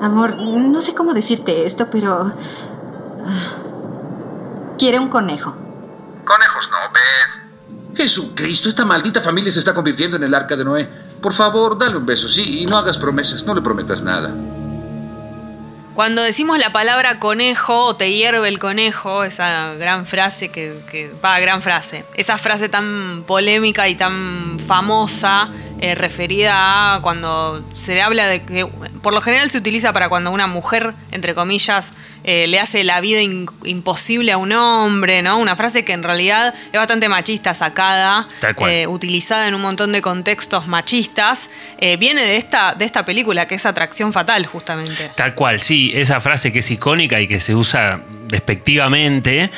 Amor, no sé cómo decirte esto, pero... ah, Quiere un conejo. Conejos no, Beth. Jesucristo, esta maldita familia se está convirtiendo en el arca de Noé. Por favor, dale un beso, sí, y no hagas promesas, no le prometas nada. Cuando decimos la palabra conejo o te hierve el conejo, esa gran frase que, que va, gran frase, esa frase tan polémica y tan famosa, eh, referida a cuando se habla de que, por lo general se utiliza para cuando una mujer, entre comillas, eh, le hace la vida in- imposible a un hombre, ¿no? Una frase que en realidad es bastante machista, sacada, Tal cual. eh, utilizada en un montón de contextos machistas, eh, viene de esta, de esta película, que es Atracción Fatal, justamente. Tal cual, sí, esa frase que es icónica y que se usa despectivamente.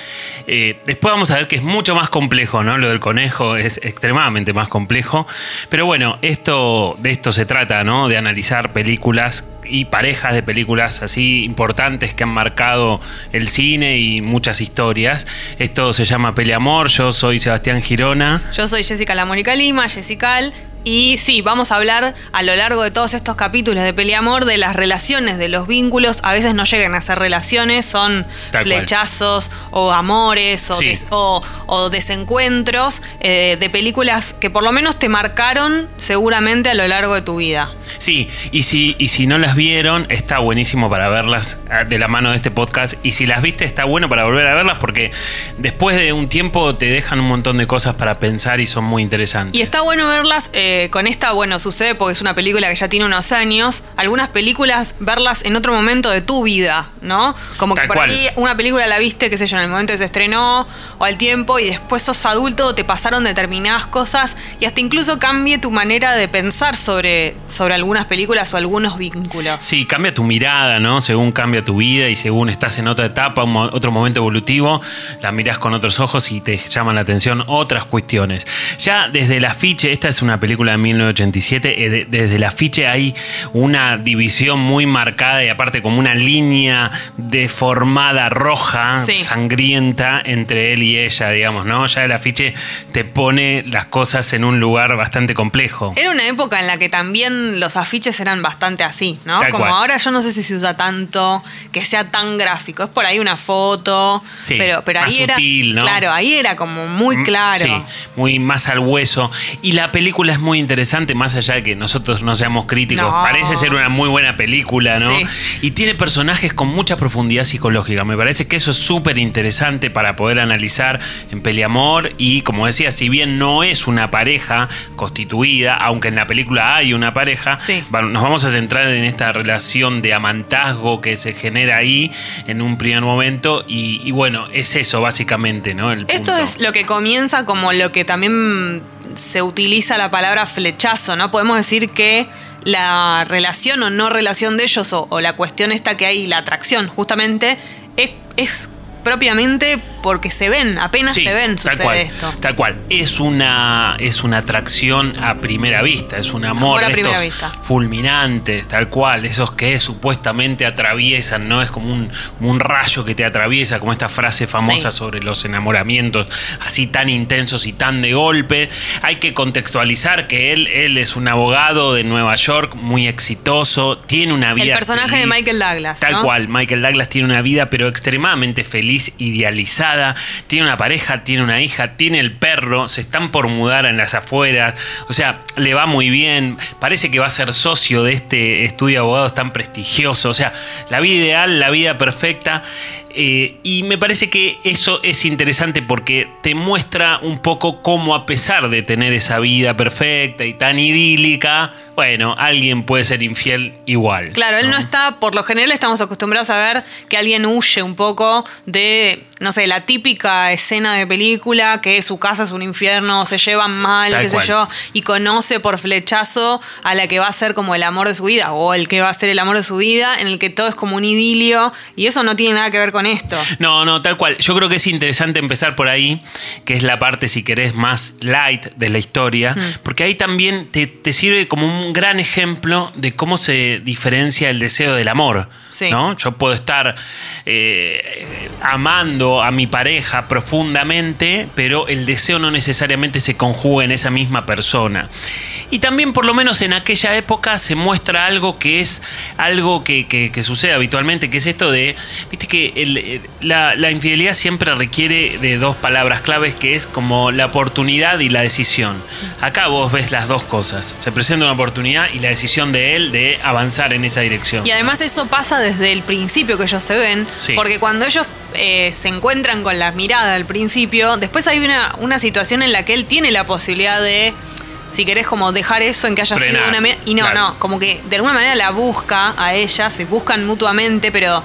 Eh, después vamos a ver que es mucho más complejo, ¿no? Lo del conejo es extremadamente más complejo. Pero bueno, esto, de esto se trata, ¿no? De analizar películas y parejas de películas así importantes que han marcado el cine y muchas historias. Esto se llama Peleamor, yo soy Sebastián Girona. Yo soy Jessica La Mónica Lima, Jessical. Y sí, vamos a hablar a lo largo de todos estos capítulos de Peliamor de las relaciones, de los vínculos. A veces no llegan a ser relaciones, son Tal cual. flechazos o amores o, Sí. des- o- o desencuentros eh, de películas que por lo menos te marcaron seguramente a lo largo de tu vida. Sí, y si, y si no las vieron, está buenísimo para verlas ah, de la mano de este podcast. Y si las viste, está bueno para volver a verlas porque después de un tiempo te dejan un montón de cosas para pensar y son muy interesantes. Y está bueno verlas eh, con esta, bueno, sucede porque es una película que ya tiene unos años. Algunas películas, verlas en otro momento de tu vida, ¿no? Como que por cual. ahí una película la viste, qué sé yo, en el momento que se estrenó o al tiempo y después sos adulto, te pasaron determinadas cosas y hasta incluso cambie tu manera de pensar sobre, sobre algunas películas o algunos vínculos. Sí, cambia tu mirada, ¿no? Según cambia tu vida y según estás en otra etapa, un otro momento evolutivo, la mirás con otros ojos y te llaman la atención otras cuestiones. Ya desde el afiche, esta es una película de 1987, eh, de- desde el afiche hay una división muy marcada y aparte como una línea deformada roja, Sí. sangrienta entre él y ella, digamos, ¿no? Ya el afiche te pone las cosas en un lugar bastante complejo. Era una época en la que también los afiches eran bastante así, ¿no? Tal Como cual. ahora yo no sé si se usa tanto que sea tan gráfico. Es por ahí una foto, Sí, pero, pero ahí era. sutil, ¿no? Claro, ahí era como muy claro. Mm, Sí, muy más al hueso. Y la película es muy interesante, más allá de que nosotros no seamos críticos. No. Parece ser una muy buena película, ¿no? Sí. Y tiene personajes con mucha profundidad psicológica. Me parece que eso es súper interesante para poder analizar en Peliamor. Y como decía, si bien no es una pareja constituida, aunque en la película hay una pareja, Sí. nos vamos a centrar en esta relación de amantazgo que se genera ahí en un primer momento. Y, y bueno, es eso básicamente, ¿no? El Esto punto. es lo que comienza como lo que también se utiliza la palabra flechazo, ¿no? Podemos decir que la relación o no relación de ellos, o, la cuestión esta que hay, la atracción, justamente, es propiamente porque se ven, apenas Sí, se ven, tal sucede cual, esto. Tal cual. Es una, es una atracción a primera vista, es un amor, Amor a de estos vista. fulminantes, tal cual, esos que supuestamente atraviesan, ¿no? Es como un, como un rayo que te atraviesa, como esta frase famosa Sí. sobre los enamoramientos así tan intensos y tan de golpe. Hay que contextualizar que él, él es un abogado de Nueva York, muy exitoso, tiene una vida. El personaje de. Michael Douglas. Tal ¿no? cual, Michael Douglas tiene una vida pero extremadamente feliz, idealizada, tiene una pareja, tiene una hija, tiene el perro, se están por mudar en las afueras, o sea, le va muy bien, parece que va a ser socio de este estudio de abogados tan prestigioso, o sea, la vida ideal, la vida perfecta. Eh, y me parece que eso es interesante porque te muestra un poco cómo a pesar de tener esa vida perfecta y tan idílica, bueno, alguien puede ser infiel igual. Claro, él no está, por lo general estamos acostumbrados a ver que alguien huye un poco de, no sé, la típica escena de película, que su casa es un infierno, se llevan mal, Tal qué cual. sé yo, y conoce por flechazo a la que va a ser como el amor de su vida, o el que va a ser el amor de su vida, en el que todo es como un idilio, y eso no tiene nada que ver con esto. No, no, tal cual. Yo creo que es interesante empezar por ahí, que es la parte, si querés, más light de la historia, porque ahí también te, te sirve como un gran ejemplo de cómo se diferencia el deseo del amor. Sí. ¿no? Yo puedo estar eh, amando a mi pareja profundamente, pero el deseo no necesariamente se conjuga en esa misma persona. Y también, por lo menos en aquella época, se muestra algo que es algo que, que- que sucede habitualmente, que es esto de, viste que el- eh, la, la infidelidad siempre requiere de dos palabras claves, que es como la oportunidad y la decisión. Acá vos ves las dos cosas. Se presenta una oportunidad y la decisión de él de avanzar en esa dirección. Y además eso pasa desde el principio que ellos se ven, Sí. porque cuando ellos eh, se encuentran con la mirada al principio, después hay una, una situación en la que él tiene la posibilidad de, si querés, como dejar eso en que haya Frenar, sido una... Y no, claro. no, como que de alguna manera la busca a ella, se buscan mutuamente, pero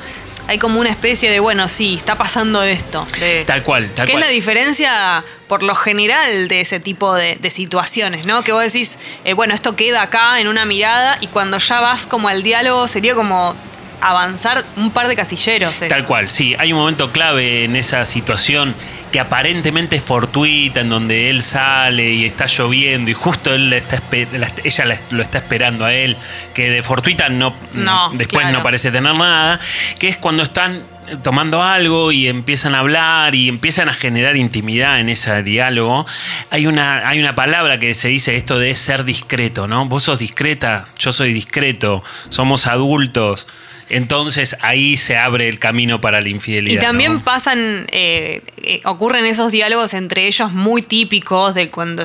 hay como una especie de, bueno, sí, está pasando esto. de- Tal cual, tal ¿Qué cual. es la diferencia, por lo general, de ese tipo de, de situaciones, ¿no? Que vos decís, eh, bueno, esto queda acá en una mirada y cuando ya vas como al diálogo sería como avanzar un par de casilleros. eso. Tal cual, sí. Hay un momento clave en esa situación que aparentemente es fortuita, en donde él sale y está lloviendo y justo él la está ella la- lo está esperando a él, que de fortuita no, No, después claro. no parece tener nada, que es cuando están tomando algo y empiezan a hablar y empiezan a generar intimidad en ese diálogo, hay una, hay una palabra que se dice esto de ser discreto, ¿no? Vos sos discreta, yo soy discreto, somos adultos. Entonces ahí se abre el camino para la infidelidad. Y también ¿no? pasan, eh, eh, ocurren esos diálogos entre ellos muy típicos de cuando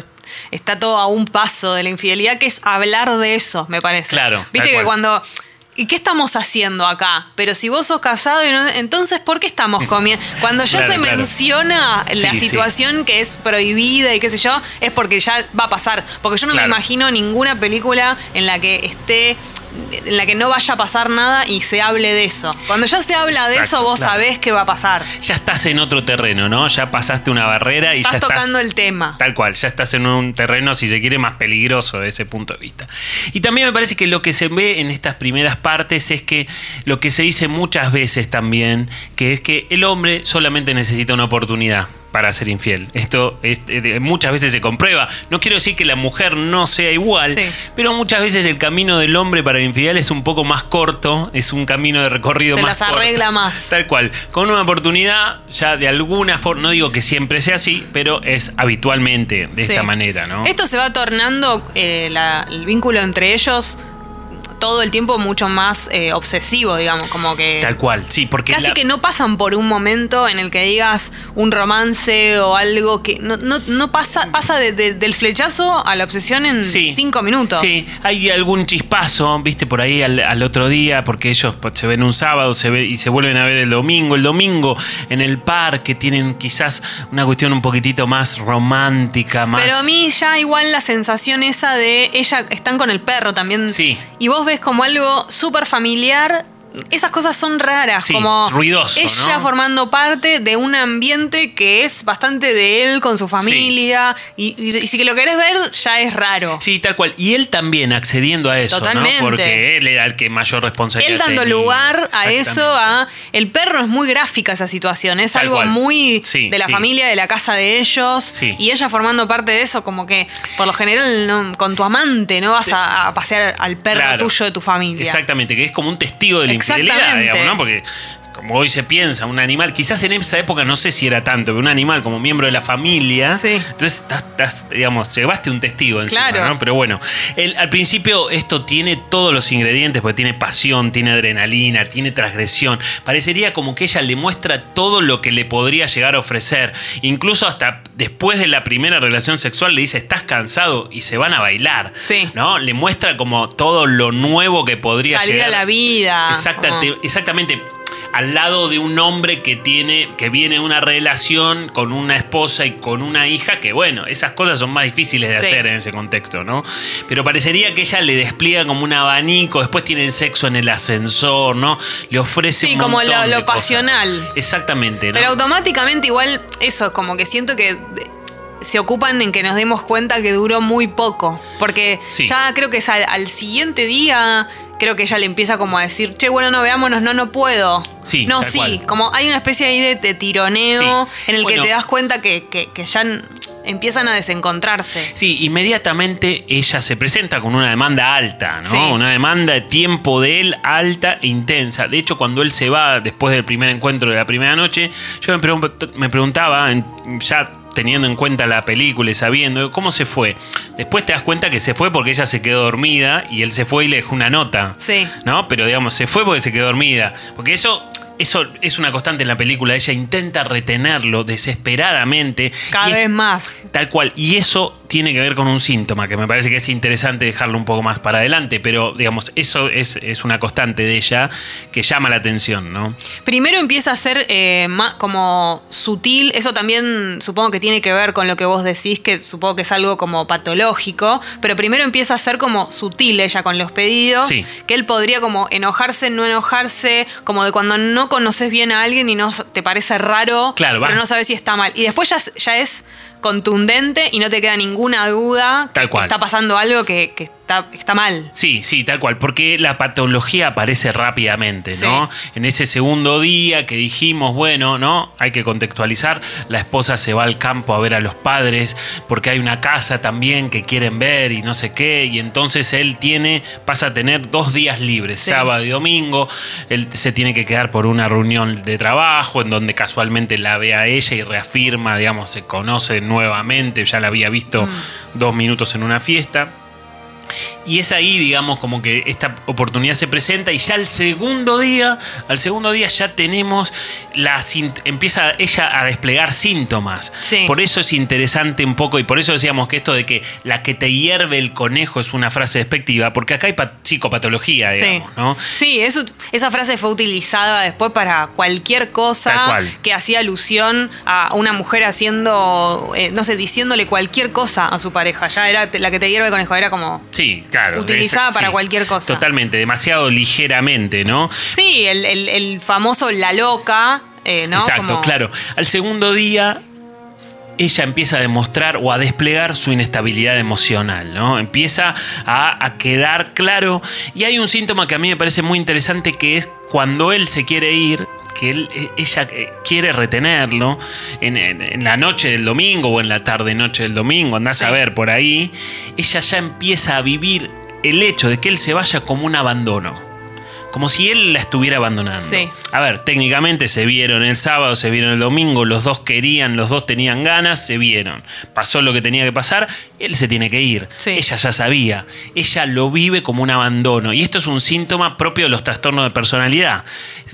está todo a un paso de la infidelidad, que es hablar de eso, me parece. Claro, Viste que cuando... ¿Y qué estamos haciendo acá? Pero si vos sos casado, y no- entonces ¿por qué estamos comiendo? Cuando ya Claro, se claro. menciona la Sí, sí. situación que es prohibida y qué sé yo, es porque ya va a pasar. Porque yo no Claro. me imagino ninguna película en la que esté en la que no vaya a pasar nada y se hable de eso. Cuando ya se habla de eso, vos claro. sabés qué va a pasar. Ya estás en otro terreno, ¿no? Ya pasaste una barrera y Estás ya estás. tocando el tema. Tal cual, ya estás en un terreno, si se quiere, más peligroso de ese punto de vista. Y también me parece que lo que se ve en estas primeras partes es que lo que se dice muchas veces también, que es que el hombre solamente necesita una oportunidad para ser infiel. Esto es- muchas veces se comprueba. No quiero decir que la mujer no sea igual, Sí. pero muchas veces el camino del hombre para la infidelidad es un poco más corto, es un camino de recorrido Se más las arregla corto. más. Tal cual. Con una oportunidad, ya de alguna forma, no digo que siempre sea así, pero es habitualmente de Sí. esta manera, ¿no? Esto se va tornando eh, la- el vínculo entre ellos todo el tiempo mucho más eh, obsesivo, digamos, como que... Tal cual, sí, porque. Casi la- que no pasan por un momento en el que digas un romance o algo que no, no, no pasa, pasa de- de- del flechazo a la obsesión en Sí. cinco minutos. Sí, hay algún chispazo, viste, por ahí al, al otro día, porque ellos se ven un sábado se ve, y se vuelven a ver el domingo. El domingo en el parque tienen quizás una cuestión un poquitito más romántica, más. Pero a mí ya igual la sensación esa de ella están con el perro también. Sí. Y vos ves como algo súper familiar. Esas cosas son raras, Sí, como ruidoso, ella ¿no? formando parte de un ambiente que es bastante de él con su familia y, y- y si que lo querés ver ya es raro. Sí, tal cual. Y él también accediendo a eso, ¿no? Totalmente. Porque él era el que mayor responsabilidad Él dando tenía. lugar a eso, a el perro es muy gráfica esa situación, es Tal algo cual. muy Sí, de la familia, de la casa de ellos, y ella formando parte de eso, como que por lo general no- con tu amante no vas a, a pasear al perro Claro. tuyo de tu familia. Exactamente, que es como un testigo de la infidelidad, Exactamente. digamos, ¿no? Porque como hoy se piensa, un animal, quizás en esa época no sé si era tanto, pero un animal como miembro de la familia, Sí. entonces estás, estás, digamos, llevaste un testigo encima, Claro. ¿no? Pero bueno, el- al principio esto tiene todos los ingredientes, porque tiene pasión, tiene adrenalina, tiene transgresión. Parecería como que ella le muestra todo lo que le podría llegar a ofrecer. Incluso hasta después de la primera relación sexual le dice, estás cansado y se van a bailar. Sí. ¿No? Le muestra como todo lo nuevo que podría Salir llegar. a la vida. Exacta- exactamente. Al lado de un hombre que tiene, que viene de una relación con una esposa y con una hija, que bueno, esas cosas son más difíciles de Sí. hacer en ese contexto, ¿no? Pero parecería que ella le despliega como un abanico, después tienen sexo en el ascensor, ¿no? Le ofrece Sí, un como lo- lo de cosas. pasional. Exactamente, ¿no? Pero automáticamente igual eso, como que siento que de- se ocupan en que nos demos cuenta que duró muy poco. Porque Sí. ya creo que es al, al siguiente día, creo que ella le empieza como a decir, che, bueno, no, veámonos, no, no puedo. Sí, No, sí, cual. como hay una especie ahí de, de tironeo Sí. en el Bueno. que te das cuenta que, que- que ya empiezan a desencontrarse. Sí, inmediatamente ella se presenta con una demanda alta, ¿no? Sí. Una demanda de tiempo de él alta e intensa. De hecho, cuando él se va después del primer encuentro de la primera noche, yo me, pregun- me preguntaba, ya teniendo en cuenta la película y sabiendo cómo se fue. Después te das cuenta que se fue porque ella se quedó dormida y él se fue y le dejó una nota. Sí. ¿No? Pero digamos, se fue porque se quedó dormida. Porque eso eso es una constante en la película. Ella intenta retenerlo desesperadamente. Cada y vez más. Tal cual. Y eso tiene que ver con un síntoma que me parece que es interesante dejarlo un poco más para adelante. Pero, digamos, eso es, es una constante de ella que llama la atención, ¿no? Primero empieza a ser eh, más como sutil. Eso también supongo que tiene que ver con lo que vos decís, que supongo que es algo como patológico. Pero primero empieza a ser como sutil ella con los pedidos. Sí. Que él podría como enojarse, no enojarse, como de cuando no conoces bien a alguien y no te parece raro, Claro, pero no sabes si está mal. Y después ya, ya es contundente y no te queda ninguna duda Tal que cual. está pasando algo que, que está, está mal. Sí, sí, tal cual, porque la patología aparece rápidamente, Sí. ¿no? En ese segundo día que dijimos, bueno, ¿no? Hay que contextualizar, la esposa se va al campo a ver a los padres porque hay una casa también que quieren ver y no sé qué, y entonces él tiene, pasa a tener dos días libres, Sí. sábado y domingo, él se tiene que quedar por una reunión de trabajo en donde casualmente la ve a ella y reafirma, digamos, se conoce nuevamente, ya la había visto dos minutos en una fiesta. Y es ahí, digamos, como que esta oportunidad se presenta y ya al segundo día, al segundo día ya tenemos la empieza ella a desplegar síntomas. Sí. Por eso es interesante un poco y por eso decíamos que esto de que la que te hierve el conejo es una frase despectiva, porque acá hay pa- psicopatología, digamos, ¿no? Sí, eso- esa frase fue utilizada después para cualquier cosa que hacía alusión a una mujer haciendo, eh, no sé, diciéndole cualquier cosa a su pareja. Ya era la que te hierve el conejo, era como... Sí, claro. Utilizada es- para cualquier cosa. Totalmente, demasiado ligeramente, ¿no? Sí, el, el- el famoso la loca, eh, ¿no? Exacto, Como- claro. Al segundo día, ella empieza a demostrar o a desplegar su inestabilidad emocional, ¿no? Empieza a, a quedar claro. Y hay un síntoma que a mí me parece muy interesante que es cuando él se quiere ir. Que él- eh, ella eh, quiere retenerlo en, en- en la noche del domingo o en la tarde-noche del domingo, andás a ver por ahí. Ella ya empieza a vivir el hecho de que él se vaya como un abandono. Como si él la estuviera abandonando. Sí. A ver, técnicamente se vieron el sábado, se vieron el domingo, los dos querían, los dos tenían ganas, se vieron. Pasó lo que tenía que pasar, él se tiene que ir. Sí. Ella ya sabía. Ella lo vive como un abandono. Y esto es un síntoma propio de los trastornos de personalidad.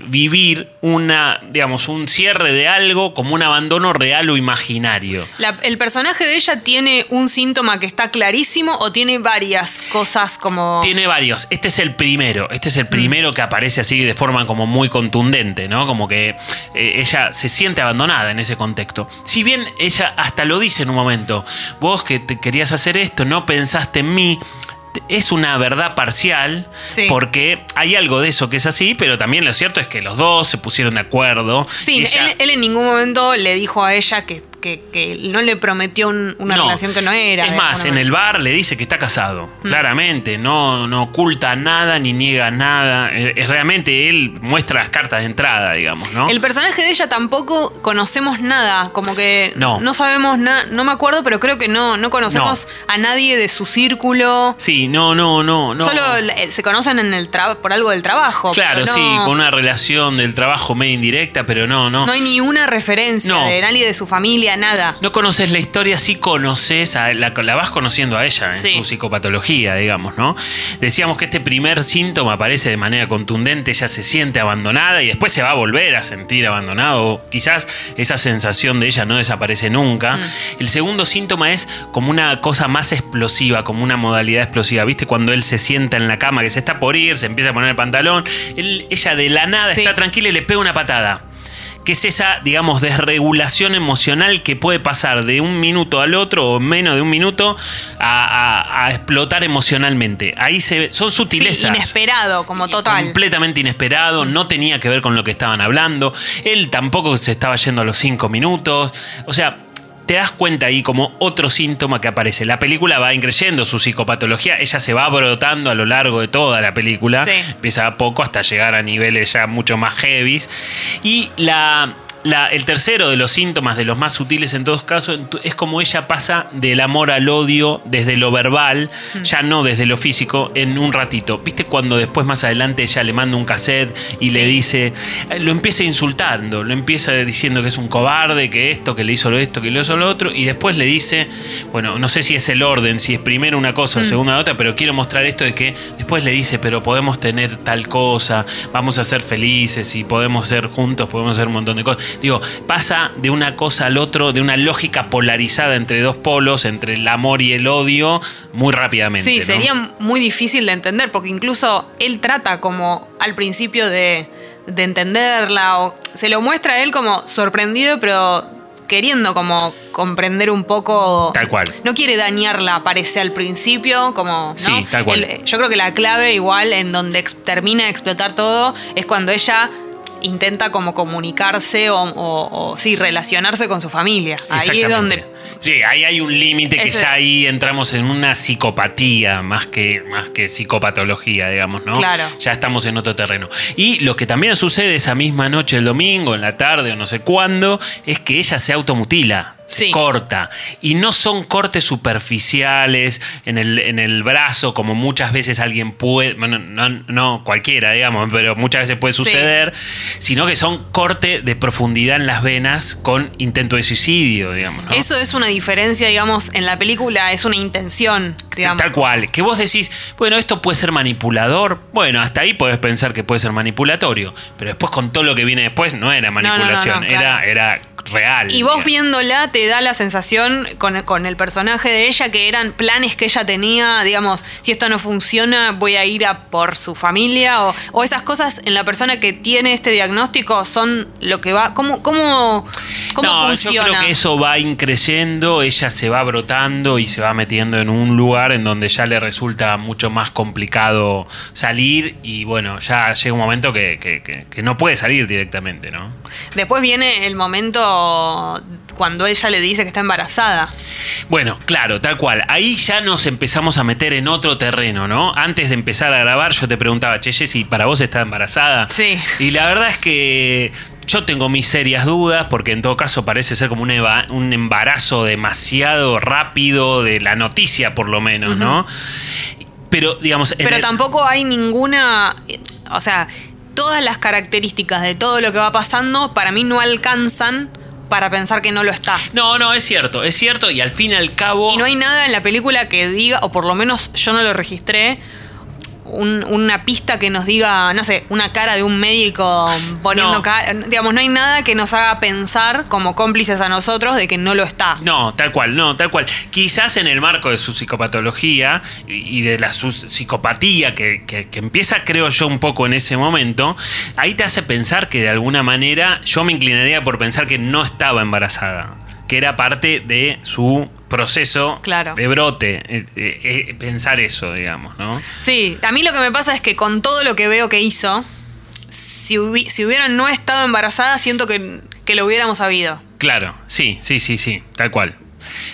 Vivir una, digamos, un cierre de algo como un abandono real o imaginario. La- ¿El personaje de ella tiene un síntoma que está clarísimo o tiene varias cosas como... Tiene varios. Este es el primero. Este es el primero que aparece así de forma como muy contundente, ¿no? Como que eh, ella se siente abandonada en ese contexto. Si bien ella hasta lo dice en un momento, vos que te querías hacer esto, no pensaste en mí. Es una verdad parcial, Sí. porque hay algo de eso que es así, pero también lo cierto es que los dos se pusieron de acuerdo. Sí, y ella- él, él en ningún momento le dijo a ella que, que- que no le prometió un- una No. relación que no era. Es más, en el bar le dice que está casado, Mm. claramente, no, no oculta nada ni niega nada. Eh, Es realmente él muestra las cartas de entrada, digamos, ¿no? El personaje de ella tampoco conocemos nada, como que No. sabemos nada, no me acuerdo, pero creo que no, no conocemos a nadie de su círculo. Sí, no, no, no, no. Solo eh, se conocen en el por algo del trabajo. Claro, no- sí, con una relación del trabajo medio indirecta, pero no, no. No hay ni una referencia No. de nadie de su familia, nada. No conoces la historia, sí conoces, a- la, la vas conociendo a ella en Sí. su psicopatología, digamos, ¿no? Decíamos que este primer síntoma aparece de manera contundente, ella se siente abandonada y después se va a volver a sentir abandonado. Quizás esa sensación de ella no desaparece nunca. El segundo síntoma es como una cosa más explosiva, como una modalidad explosiva. ¿Viste? Cuando él se sienta en la cama, que se está por ir, se empieza a poner el pantalón, él- ella de la nada Sí. está tranquila y le pega una patada que es esa, digamos, desregulación emocional que puede pasar de un minuto al otro o menos de un minuto a, a- a explotar emocionalmente. Ahí se ve- son Sí, sutilezas. inesperado, como total. Completamente inesperado, no tenía que ver con lo que estaban hablando. Él tampoco se estaba yendo a los cinco minutos. O sea, te das cuenta ahí como otro síntoma que aparece. La película va increyendo su psicopatología, ella se va brotando a lo largo de toda la película. Sí. Empieza a poco hasta llegar a niveles ya mucho más heavies. Y la. La- el tercero de los síntomas, de los más sutiles en todos casos, es como ella pasa del amor al odio desde lo verbal, Mm. ya no desde lo físico, en un ratito. ¿Viste cuando después más adelante ella le manda un cassette y le dice, eh, lo empieza insultando, lo empieza diciendo que es un cobarde, que esto, que le hizo lo esto, que le hizo lo otro, y después le dice, bueno, no sé si es el orden, si es primero una cosa o Mm. segunda otra, pero quiero mostrar esto de que después le dice, pero podemos tener tal cosa, vamos a ser felices y podemos ser juntos, podemos hacer un montón de cosas. Digo, pasa de una cosa al otro, de una lógica polarizada entre dos polos, entre el amor y el odio, muy rápidamente. Sí, ¿no? sería muy difícil de entender, porque incluso él trata como al principio de, de entenderla, o se lo muestra a él como sorprendido, pero queriendo como comprender un poco. Tal cual. No quiere dañarla, parece al principio, como. ¿no? Sí, tal cual. Yo creo que la clave, igual, en donde ex- termina de explotar todo, es cuando ella intenta como comunicarse o, o- o, sí, relacionarse con su familia. Ahí es donde Sí, ahí hay un límite que Ese- ya ahí entramos en una psicopatía más que, más que psicopatología, digamos, ¿no? Claro. Ya estamos en otro terreno. Y lo que también sucede esa misma noche, el domingo, en la tarde o no sé cuándo, es que ella se automutila. Sí. corta. Y no son cortes superficiales en el, en el brazo, como muchas veces alguien puede. Bueno, no, no cualquiera, digamos, pero muchas veces puede Sí. suceder. Sino que son corte de profundidad en las venas con intento de suicidio, digamos. ¿no? Eso es una diferencia, digamos, en la película, es una intención, digamos. Tal cual. Que vos decís, bueno, esto puede ser manipulador. Bueno, hasta ahí podés pensar que puede ser manipulatorio. Pero después con todo lo que viene después no era no, no, manipulación, era, era real. Y vos viéndola te da la sensación con, con el personaje de ella que eran planes que ella tenía, digamos, si esto no funciona voy a ir a por su familia o, o esas cosas en la persona que tiene este diagnóstico son lo que va, ¿cómo, cómo, cómo no, funciona? yo creo que eso va increyendo, ella se va brotando y se va metiendo en un lugar en donde ya le resulta mucho más complicado salir y bueno, ya llega un momento que, que- que- que no puede salir directamente, ¿no? Después viene el momento cuando ella le dice que está embarazada. Bueno, claro, tal cual. Ahí ya nos empezamos a meter en otro terreno, ¿no? Antes de empezar a grabar, yo te preguntaba, che, Jessy, ¿para vos está embarazada? Sí. Y la verdad es que yo tengo mis serias dudas, porque en todo caso parece ser como un, eva- un embarazo demasiado rápido de la noticia, por lo menos, ¿no? Pero, digamos. Pero tampoco hay ninguna. O sea, todas las características de todo lo que va pasando para mí no alcanzan para pensar que no lo está. No, no, es cierto, es cierto, y al fin y al cabo. Y no hay nada en la película que diga, o por lo menos yo no lo registré, un- una pista que nos diga, no sé, una cara de un médico poniendo No. cara. Digamos, no hay nada que nos haga pensar como cómplices a nosotros de que no lo está. No, tal cual, no, tal cual. Quizás en el marco de su psicopatología y de la su psicopatía que, que- que empieza, creo yo, un poco en ese momento, ahí te hace pensar que de alguna manera yo me inclinaría por pensar que no estaba embarazada, que era parte de su proceso Claro. de brote, eh, eh, eh, pensar eso, digamos, ¿no? Sí, a mí lo que me pasa es que con todo lo que veo que hizo, si, hubi- si hubiera no estado embarazada, siento que, que lo hubiéramos sabido. Claro, sí, sí, sí, sí, tal cual.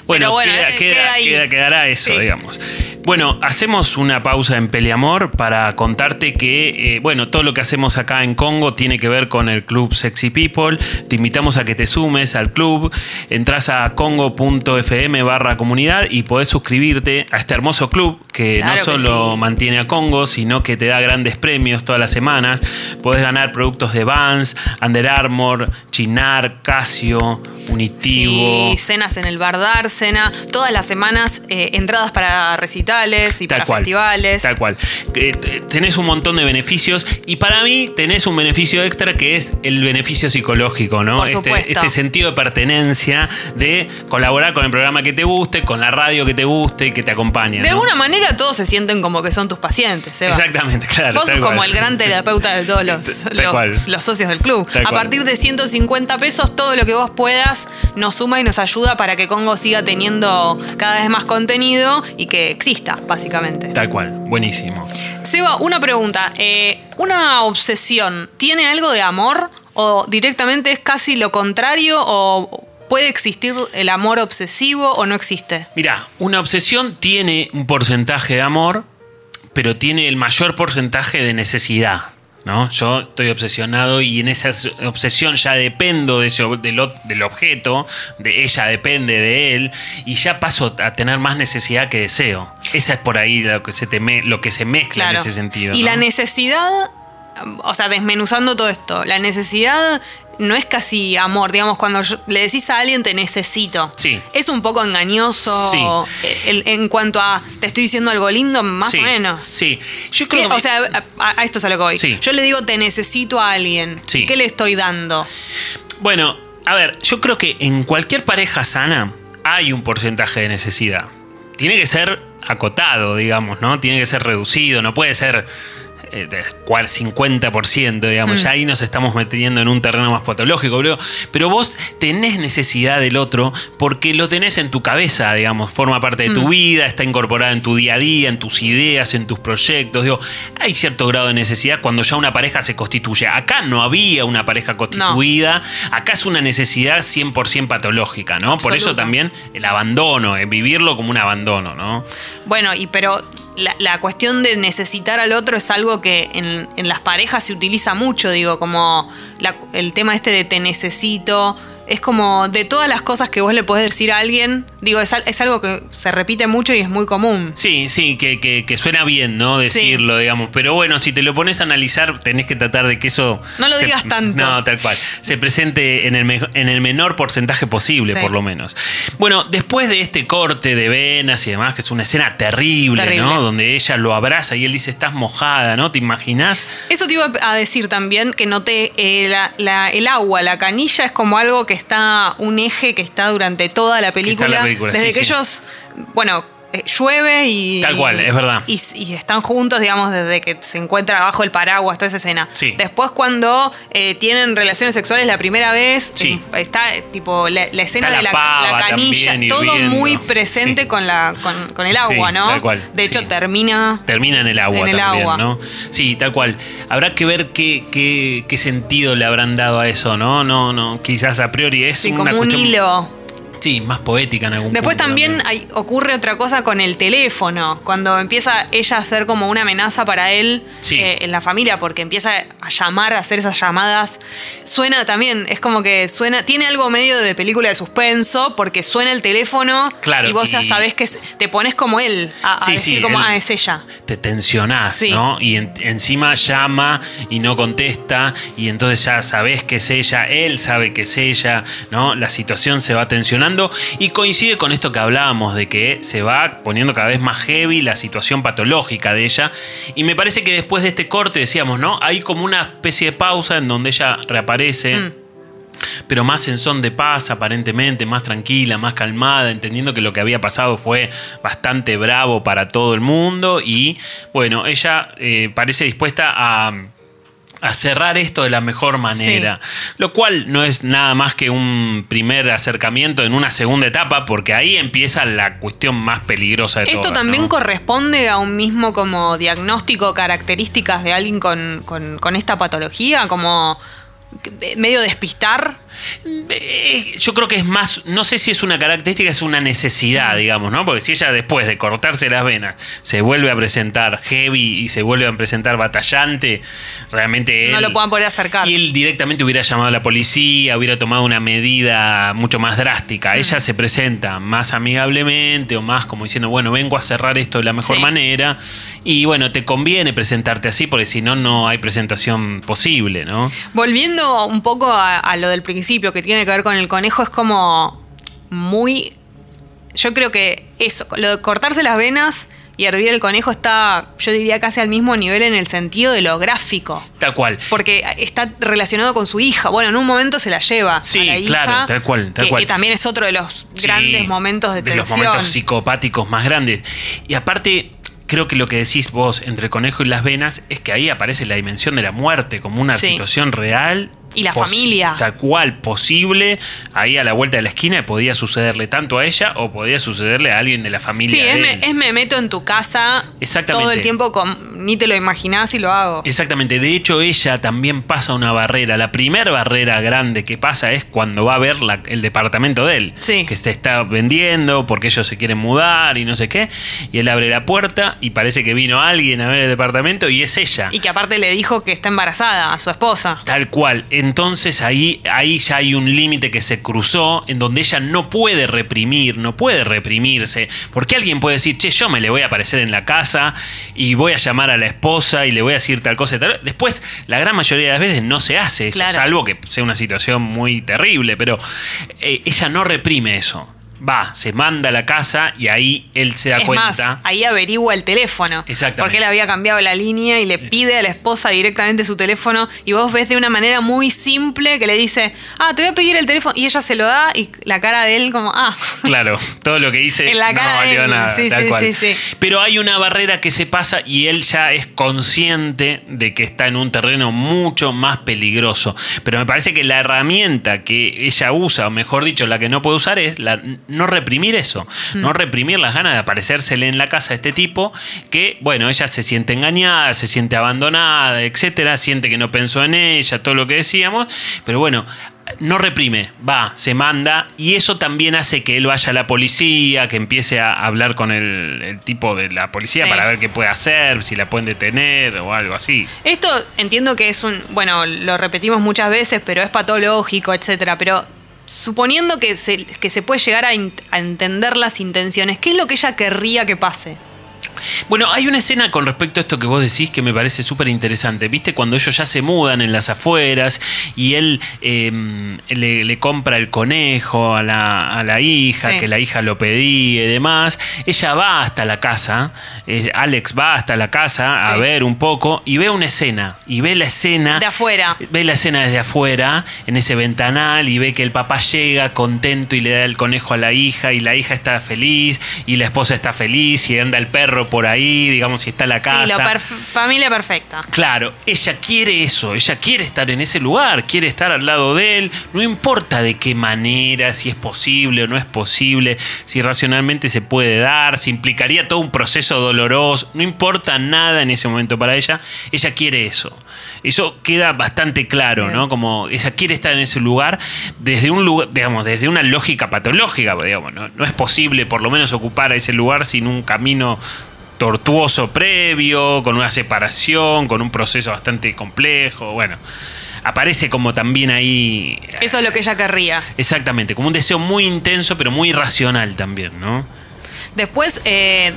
Bueno, bueno, queda- eh, queda- queda quedará eso, Sí. digamos. Bueno, hacemos una pausa en Peleamor para contarte que, eh, bueno, todo lo que hacemos acá en Congo tiene que ver con el club Sexy People. Te invitamos a que te sumes al club. Entras a congo.fm barra comunidad y podés suscribirte a este hermoso club que Claro no que solo sí. mantiene a Congo, sino que te da grandes premios todas las semanas. Podés ganar productos de Vans, Under Armour, Chinar, Casio, Unitivo. Sí, cenas en el bar Dársena, todas las semanas eh, entradas para recitales y para festivales. Tal cual. Eh, tenés un montón de beneficios y para mí tenés un beneficio extra que es el beneficio psicológico, ¿no? Por este, este sentido de pertenencia, de colaborar con el programa que te guste, con la radio que te guste y que te acompañe. De ¿no? alguna manera todos se sienten como que son tus pacientes, Seba. Exactamente, claro. Vos tal sos como cual. el gran terapeuta de todos los, Tal los- cual. los socios del club. Tal a cual. partir de 150 pesos, todo lo que vos puedas nos suma y nos ayuda para que Congo siga teniendo cada vez más contenido y que exista, básicamente. Tal cual, buenísimo. Seba, una pregunta. Eh, ¿Una obsesión tiene algo de amor o directamente es casi lo contrario o puede existir el amor obsesivo o no existe? Mira, una obsesión tiene un porcentaje de amor, pero tiene el mayor porcentaje de necesidad. ¿No? Yo estoy obsesionado y en esa obsesión ya dependo de ese, del, del objeto, de ella depende de él, y ya paso a tener más necesidad que deseo. Esa es por ahí lo que se, te me- lo que se mezcla Claro. en ese sentido. Y ¿no? la necesidad, o sea, desmenuzando todo esto, la necesidad no es casi amor, digamos, cuando yo- le decís a alguien te necesito. Sí. Es un poco engañoso Sí. en cuanto a te estoy diciendo algo lindo, más Sí, o menos. Sí, yo creo que- O sea, a, a esto es a lo que voy. Sí. Yo le digo te necesito a alguien. Sí. ¿Qué le estoy dando? Bueno, a ver, yo creo que en cualquier pareja sana hay un porcentaje de necesidad. Tiene que ser acotado, digamos, ¿no? Tiene que ser reducido, no puede ser eh, de cual 50%, digamos. Mm. Ya ahí nos estamos metiendo en un terreno más patológico, creo. Pero vos tenés necesidad del otro porque lo tenés en tu cabeza, digamos. Forma parte de Mm. tu vida, está incorporada en tu día a día, en tus ideas, en tus proyectos. Digo, hay cierto grado de necesidad cuando ya una pareja se constituye. Acá no había una pareja constituida. Acá es una necesidad 100% patológica, ¿no? Por eso también el abandono, eh, vivirlo como un abandono, ¿no? Bueno, y pero la, la cuestión de necesitar al otro es algo que en, las parejas se utiliza mucho, digo, como el tema este de te necesito. Es como de todas las cosas que vos le podés decir a alguien, digo, es, es algo que se repite mucho y es muy común. Sí, sí, que, que- que suena bien, ¿no? Decirlo, digamos. Pero bueno, si te lo pones a analizar, tenés que tratar de que eso. No lo se- digas tanto. No, tal cual. Se presente en el, me- en el menor porcentaje posible, Sí. por lo menos. Bueno, después de este corte de venas y demás, que es una escena terrible, Terrible. ¿no? Donde ella lo abraza y él dice, estás mojada, ¿no? ¿Te imaginás? Eso te iba a decir también que noté eh, la- la- el agua, la canilla es como algo que está, un eje que está durante toda la película. Película, desde sí, que sí. ellos, bueno, eh, llueve y. Tal cual, es verdad. Y, y están juntos, digamos, desde que se encuentra abajo el paraguas, toda esa escena. Sí. Después, cuando eh, tienen relaciones sexuales la primera vez, Sí. eh, está tipo la, la escena Está de la la, pava la canilla, todo muy presente Sí. con, la, con, con el agua, ¿no? tal cual, De hecho, termina. Termina en el agua En el también, agua. ¿no? Sí, tal cual. Habrá que ver qué, qué, qué sentido le habrán dado a eso, ¿no? No, no, quizás a priori es Sí, una como un cuestión- hilo. Sí, más poética en algún Después punto también hay- ocurre otra cosa con el teléfono, cuando empieza ella a hacer como una amenaza para él Sí. eh, en la familia, porque empieza a llamar, a hacer esas llamadas. Suena también, es como que suena, tiene algo medio de película de suspenso, porque suena el teléfono Claro, y vos ya sabés que es- te pones como él, a, a Sí, decir sí, como, él- ah, es ella. te tensionás. ¿no? Y en- encima llama y no contesta y entonces ya sabes que es ella, él sabe que es ella, ¿no? La situación se va tensionando y coincide con esto que hablábamos de que se va poniendo cada vez más heavy la situación patológica de ella y me parece que después de este corte decíamos, ¿no? Hay como una especie de pausa en donde ella reaparece. Mm. pero más en son de paz aparentemente, más tranquila, más calmada, entendiendo que lo que había pasado fue bastante bravo para todo el mundo y bueno, ella eh, parece dispuesta a, a cerrar esto de la mejor manera, lo cual no es nada más que un primer acercamiento en una segunda etapa, porque ahí empieza la cuestión más peligrosa de Esto todas, también ¿no? corresponde a un mismo como diagnóstico, características de alguien con, con- con esta patología, como medio despistar. Eh, Yo creo que es más, no sé si es una característica, es una necesidad, digamos, ¿no? Porque si ella después de cortarse las venas se vuelve a presentar heavy y se vuelve a presentar batallante, realmente él, No lo puedan poder acercar. Y él directamente hubiera llamado a la policía, hubiera tomado una medida mucho más drástica. Ella se presenta más amigablemente o más como diciendo, bueno, vengo a cerrar esto de la mejor Sí. manera. Y bueno, te conviene presentarte así porque si no, no hay presentación posible, ¿no? Volviendo un poco a, a lo del principio que tiene que ver con el conejo, es como muy. Yo creo que eso, lo de cortarse las venas y hervir el conejo está, yo diría, casi al mismo nivel en el sentido de lo gráfico. Tal cual. Porque está relacionado con su hija. Bueno, en un momento se la lleva. Sí, a la hija, claro, tal cual, tal que- cual. que también es otro de los Sí, grandes momentos de, de los tensión. momentos psicopáticos más grandes. Y aparte, creo que lo que decís vos entre el conejo y las venas es que ahí aparece la dimensión de la muerte como una Sí. situación real, Y la familia. Tal cual, posible, ahí a la vuelta de la esquina podía sucederle tanto a ella o podía sucederle a alguien de la familia. Sí, es me, él. es me meto en tu casa Exactamente. todo el tiempo, con, ni te lo imaginás y lo hago. Exactamente, de hecho ella también pasa una barrera. La primera barrera grande que pasa es cuando va a ver la- el departamento de él, Sí. que se está vendiendo porque ellos se quieren mudar y no sé qué. Y él abre la puerta y parece que vino alguien a ver el departamento y es ella. Y que aparte le dijo que está embarazada a su esposa. Tal cual. Entonces ahí, ahí ya hay un límite que se cruzó en donde ella no puede reprimir, no puede reprimirse. Porque alguien puede decir, che, yo me le voy a aparecer en la casa y voy a llamar a la esposa y le voy a decir tal cosa y tal. Después, la gran mayoría de las veces no se hace eso, Claro. salvo que sea una situación muy terrible. Pero eh, ella no reprime eso. Va, se manda a la casa y ahí él se da es cuenta. más, ahí averigua el teléfono. Exactamente. Porque él había cambiado la línea y le pide a la esposa directamente su teléfono. Y vos ves de una manera muy simple que le dice, ah, te voy a pedir el teléfono. Y ella se lo da y la cara de él como, ah. Claro, todo lo que hice En la no cara de valió él. nada. Sí, tal sí, cual. sí, sí. Pero hay una barrera que se pasa y él ya es consciente de que está en un terreno mucho más peligroso. Pero me parece que la herramienta que ella usa, o mejor dicho, la que no puede usar, es la, no reprimir eso. Mm. No reprimir las ganas de aparecérsele en la casa a este tipo que, bueno, ella se siente engañada, se siente abandonada, etcétera, siente que no pensó en ella, todo lo que decíamos. Pero bueno, no reprime, va, se manda y eso también hace que él vaya a la policía, que empiece a hablar con el, el tipo de la policía Sí. para ver qué puede hacer, si la pueden detener o algo así. Esto entiendo que es un, bueno, lo repetimos muchas veces, pero es patológico, etcétera. Pero suponiendo que se, que se puede llegar a, a entender las intenciones, ¿qué es lo que ella querría que pase? Bueno, hay una escena con respecto a esto que vos decís que me parece súper interesante. ¿Viste? Cuando ellos ya se mudan en las afueras y él eh, le, le compra el conejo a la, a la hija, Sí. que la hija lo pedía y demás. Ella va hasta la casa, eh, Alex va hasta la casa a ver un poco y ve una escena. Y ve la escena. De afuera. Ve la escena desde afuera, en ese ventanal, y ve que el papá llega contento y le da el conejo a la hija, y la hija está feliz, y la esposa está feliz, y anda el perro por ahí, digamos, y está la casa. Sí, la perf- familia perfecta. Claro, ella quiere eso, ella quiere estar en ese lugar, quiere estar al lado de él, no importa de qué manera, si es posible o no es posible, si racionalmente se puede dar, si implicaría todo un proceso doloroso, no importa nada en ese momento para ella, ella quiere eso. Eso queda bastante claro. ¿no? Como ella quiere estar en ese lugar desde un lugar, digamos, desde una lógica patológica, digamos, no, no es posible por lo menos ocupar ese lugar sin un camino tortuoso previo, con una separación, con un proceso bastante complejo, bueno. Aparece como también ahí. Eso es lo que ella querría. Exactamente, como un deseo muy intenso, pero muy racional también, ¿no? Después, eh,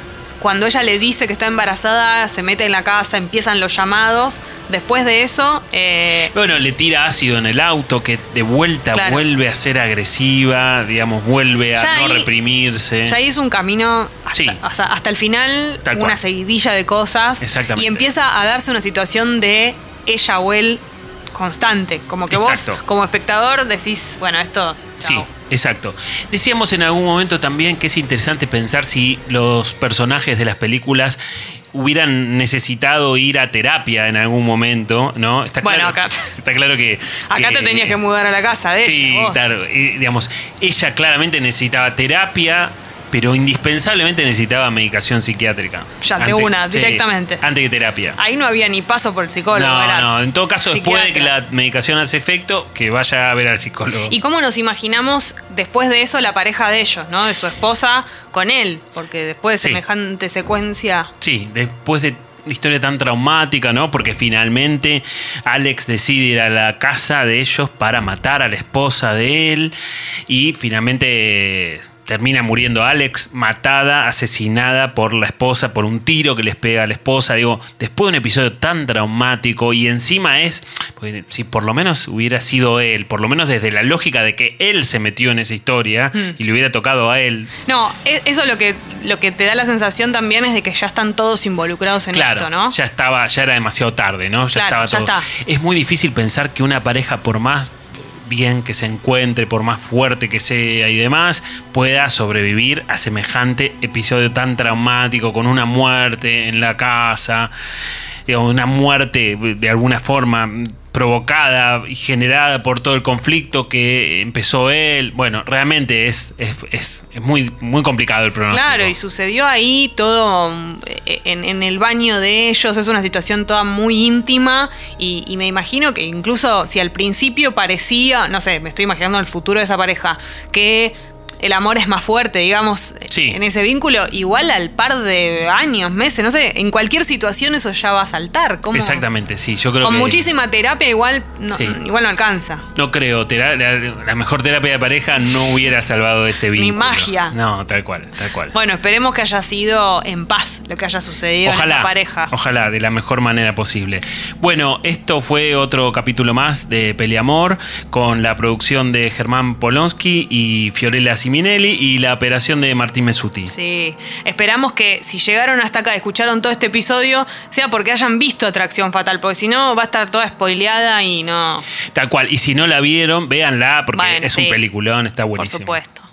cuando ella le dice que está embarazada, se mete en la casa, empiezan los llamados. Después de eso, eh, Bueno, le tira ácido en el auto, que de vuelta Claro. vuelve a ser agresiva, digamos, vuelve a Ya no ahí- reprimirse. ya hizo un camino hasta, Sí. hasta- hasta el final, Tal una cual. seguidilla de cosas. Exactamente. Y empieza a darse una situación de ella o él constante. Como que Exacto. vos, como espectador, decís, bueno, esto. Sí. Exacto. Decíamos en algún momento también que es interesante pensar si los personajes de las películas hubieran necesitado ir a terapia en algún momento, ¿no? Está Bueno, claro, acá- está claro que... Acá te tenías que mudar a la casa de Sí, ella. vos. claro. eh, digamos, ella claramente necesitaba terapia, pero indispensablemente necesitaba medicación psiquiátrica. Ya, de una, sí, directamente. Antes que terapia. Ahí no había ni paso por el psicólogo. No, era no, en todo caso, después de que la medicación hace efecto, que vaya a ver al psicólogo. ¿Y cómo nos imaginamos después de eso la pareja de ellos, ¿no? De su esposa con él, porque después de Sí. semejante secuencia. Sí, después de una historia tan traumática, ¿no? Porque finalmente Alex decide ir a la casa de ellos para matar a la esposa de él y finalmente termina muriendo Alex, matada, asesinada por la esposa, por un tiro que les pega a la esposa. Digo, después de un episodio tan traumático y encima es, porque si por lo menos hubiera sido él, por lo menos desde la lógica de que él se metió en esa historia y le hubiera tocado a él, No, e- eso lo que, lo que te da la sensación también es de que ya están todos involucrados en claro, esto, ¿no? ya estaba, ya era demasiado tarde, ¿no? Ya Claro, estaba ya todo. está. Es muy difícil pensar que una pareja, por más bien que se encuentre, por más fuerte que sea y demás, pueda sobrevivir a semejante episodio tan traumático, con una muerte en la casa, digamos, una muerte de alguna forma provocada y generada por todo el conflicto que empezó él. Bueno, realmente es, es, es- es muy, muy complicado el pronóstico. Claro, y sucedió ahí todo eh, en, en el baño de ellos, es una situación toda muy íntima y, y me imagino que incluso si al principio parecía, no sé, me estoy imaginando el futuro de esa pareja, que el amor es más fuerte, digamos, Sí. en ese vínculo, igual al par de años, meses, no sé, en cualquier situación eso ya va a saltar. ¿Cómo? Exactamente, sí. Yo creo Con que. muchísima terapia igual no, Sí. igual no alcanza. No creo, la, la mejor terapia de pareja no hubiera salvado este Ni vínculo. magia. No, tal cual, tal cual. Bueno, esperemos que haya sido en paz lo que haya sucedido en Ojalá, esa pareja. ojalá, de la mejor manera posible. Bueno, esto fue otro capítulo más de Peleamor con la producción de Germán Polonsky y Fiorella Siminelli y la operación de Martín Mesuti. Sí, esperamos que si llegaron hasta acá, escucharon todo este episodio, sea porque hayan visto Atracción Fatal, porque si no va a estar toda spoileada y no. Tal cual. Y si no la vieron, véanla porque Bueno, es un peliculón, está Por buenísimo. supuesto.